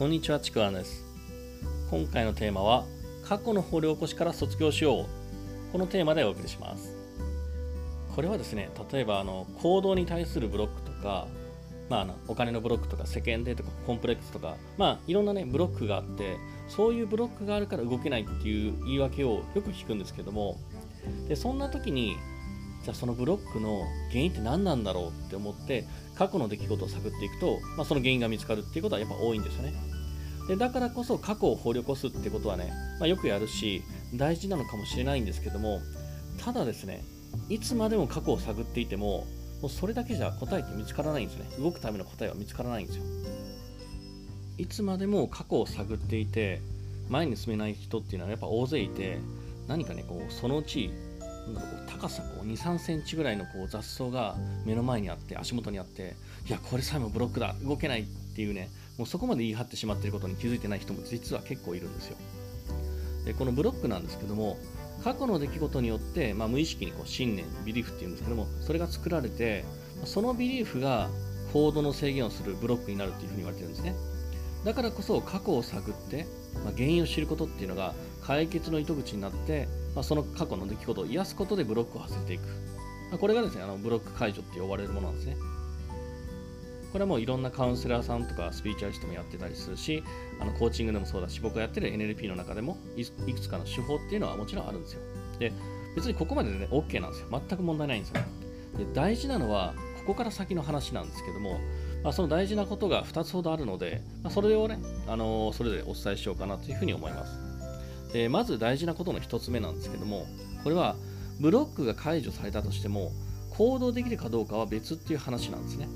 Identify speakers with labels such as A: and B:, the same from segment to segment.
A: こんにちは、ちくわんです。今回のテーマは、過去の掘り起こしから卒業しよう。このテーマでお送りします。これはですね、例えばあの行動に対するブロックとか、まあ、あのお金のブロックとか世間体とかコンプレックスとか、まあ、いろんなねブロックがあってそういうブロックがあるから動けないっていう言い訳をよく聞くんですけどもでそんな時にじゃあそのブロックの原因って何なんだろうって思って過去の出来事を探っていくと、まあ、その原因が見つかるっていうことはやっぱ多いんですよねでだからこそ過去を掘り起こすってことはね、まあ、よくやるし大事なのかもしれないんですけどもただですねいつまでも過去を探っていてももうそれだけじゃ答えって見つからないんですね。動くための答えは見つからないんですよ。いつまでも過去を探っていて前に進めない人っていうのはやっぱ大勢いて何かねこうそのうちなんだろこう高さこう2 3センチぐらいのこう雑草が目の前にあって足元にあっていやこれさえもブロックだ動けないっていうねもうそこまで言い張ってしまってることに気づいてない人も実は結構いるんですよ。でこのブロックなんですけども過去の出来事によって、まあ、無意識にこう信念ビリーフっていうんですけどもそれが作られてそのビリーフが行動の制限をするブロックになるっていうふうに言われてるんですね。だからこそ過去を探って、まあ、原因を知ることっていうのが解決の糸口になって、まあ、その過去の出来事を癒すことでブロックを外れていく、まあ、これがですねあのブロック解除って呼ばれるものなんですね。これはもういろんなカウンセラーさんとかスピーチュアリストもやってたりするしあのコーチングでもそうだし僕がやってる NLP の中でもいいくつかの手法っていうのはもちろんあるんですよ。で別にここまででね OK なんですよ。全く問題ないんですよ。で大事なのはここから先の話なんですけども、まあ、その大事なことが2つほどあるので、まあ、それをね、あのそれぞれお伝えしようかなというふうに思います。でまず大事なことの1つ目なんですけどもこれはブロックが解除されたとしても行動できるかどうかは別っていう話なんですね。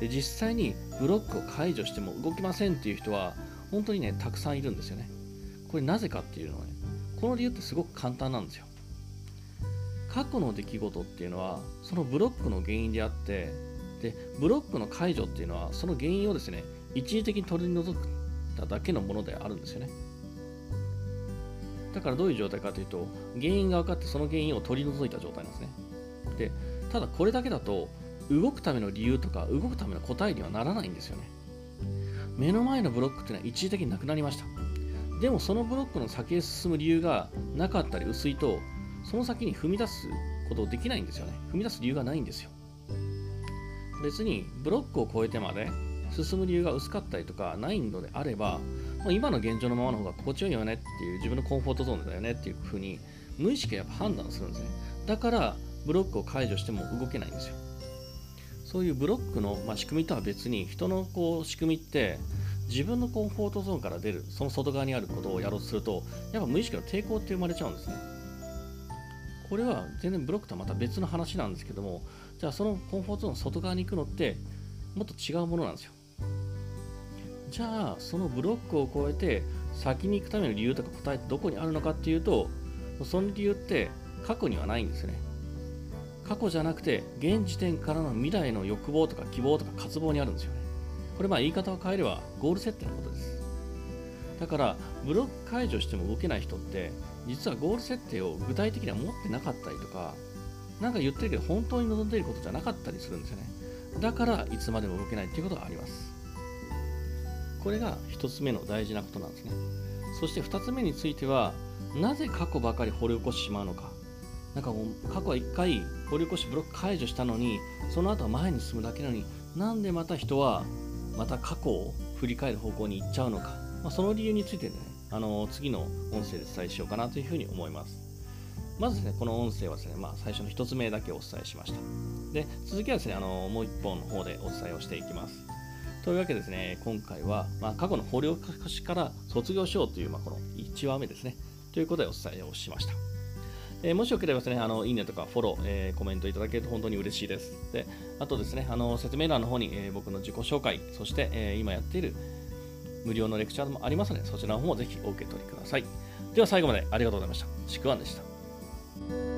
A: で実際にブロックを解除しても動きませんっていう人は本当にねたくさんいるんですよね。これなぜかっていうのはねこの理由ってすごく簡単なんですよ。過去の出来事っていうのはそのブロックの原因であってでブロックの解除っていうのはその原因をですね一時的に取り除くだけのものであるんですよね。だからどういう状態かというと原因が分かってその原因を取り除いた状態なんですね。でただこれだけだと動くための理由とか動くための答えにはならないんですよね。目の前のブロックっていうのは一時的になくなりました。でもそのブロックの先へ進む理由がなかったり薄いとその先に踏み出すことできないんですよね。踏み出す理由がないんですよ。別にブロックを越えてまで進む理由が薄かったりとかないのであればもう今の現状のままの方が心地よいよねっていう自分のコンフォートゾーンだよねっていうふうに無意識でやっぱ判断するんですね。だからブロックを解除しても動けないんですよ。そういうブロックの、まあ、仕組みとは別に人のこう仕組みって自分のコンフォートゾーンから出るその外側にあることをやろうとするとやっぱ無意識の抵抗って生まれちゃうんですね。これは全然ブロックとはまた別の話なんですけどもじゃあそのコンフォートゾーンの外側に行くのってもっと違うものなんですよ。じゃあそのブロックを越えて先に行くための理由とか答えってどこにあるのかっていうとその理由って過去にはないんですね。過去じゃなくて現時点からの未来の欲望とか希望とか渇望にあるんですよね。これまあ言い方を変えればゴール設定のことです。だからブロック解除しても動けない人って実はゴール設定を具体的には持ってなかったりとかなんか言ってるけど本当に望んでいることじゃなかったりするんですよね。だからいつまでも動けないっていうことがあります。これが1つ目の大事なことなんですね。そして2つ目についてはなぜ過去ばかり掘り起こしてしまうのか。なんかもう過去は1回掘り起こしブロック解除したのにその後は前に進むだけなのになんでまた人はまた過去を振り返る方向に行っちゃうのか、まあ、その理由についてね。あの次の音声で伝えしようかなというふうに思います。まずですねこの音声はですね、まあ、最初の1つ目だけお伝えしました。で続きはですねあのもう1本の方でお伝えをしていきます。というわけでですね今回は、まあ、過去の掘り起こしから卒業しようという、まあ、この1話目ですね。ということでお伝えをしました。えーもしよければですね、あのいいねとかフォロー、えーコメントいただけると本当に嬉しいです。で、あとですね、あの説明欄の方に、えー僕の自己紹介、そして、えー今やっている無料のレクチャーもありますので、そちらの方もぜひお受け取りください。では最後までありがとうございました。ちくわんでした。